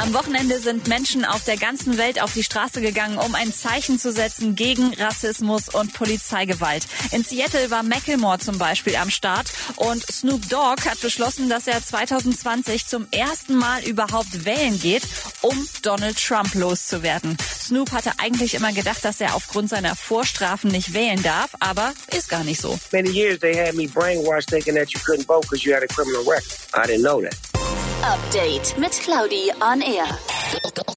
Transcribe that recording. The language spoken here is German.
Am Wochenende sind Menschen auf der ganzen Welt auf die Straße gegangen, um ein Zeichen zu setzen gegen Rassismus und Polizeigewalt. In Seattle war Macklemore zum Beispiel am Start und Snoop Dogg hat beschlossen, dass er 2020 zum ersten Mal überhaupt wählen geht, um Donald Trump loszuwerden. Snoop hatte eigentlich immer gedacht, dass er aufgrund seiner Vorstrafen nicht wählen darf, aber ist gar nicht so. Many years they had me brainwashed thinking that you couldn't vote because you had a criminal record. I didn't know that. Update mit Claudi on Air.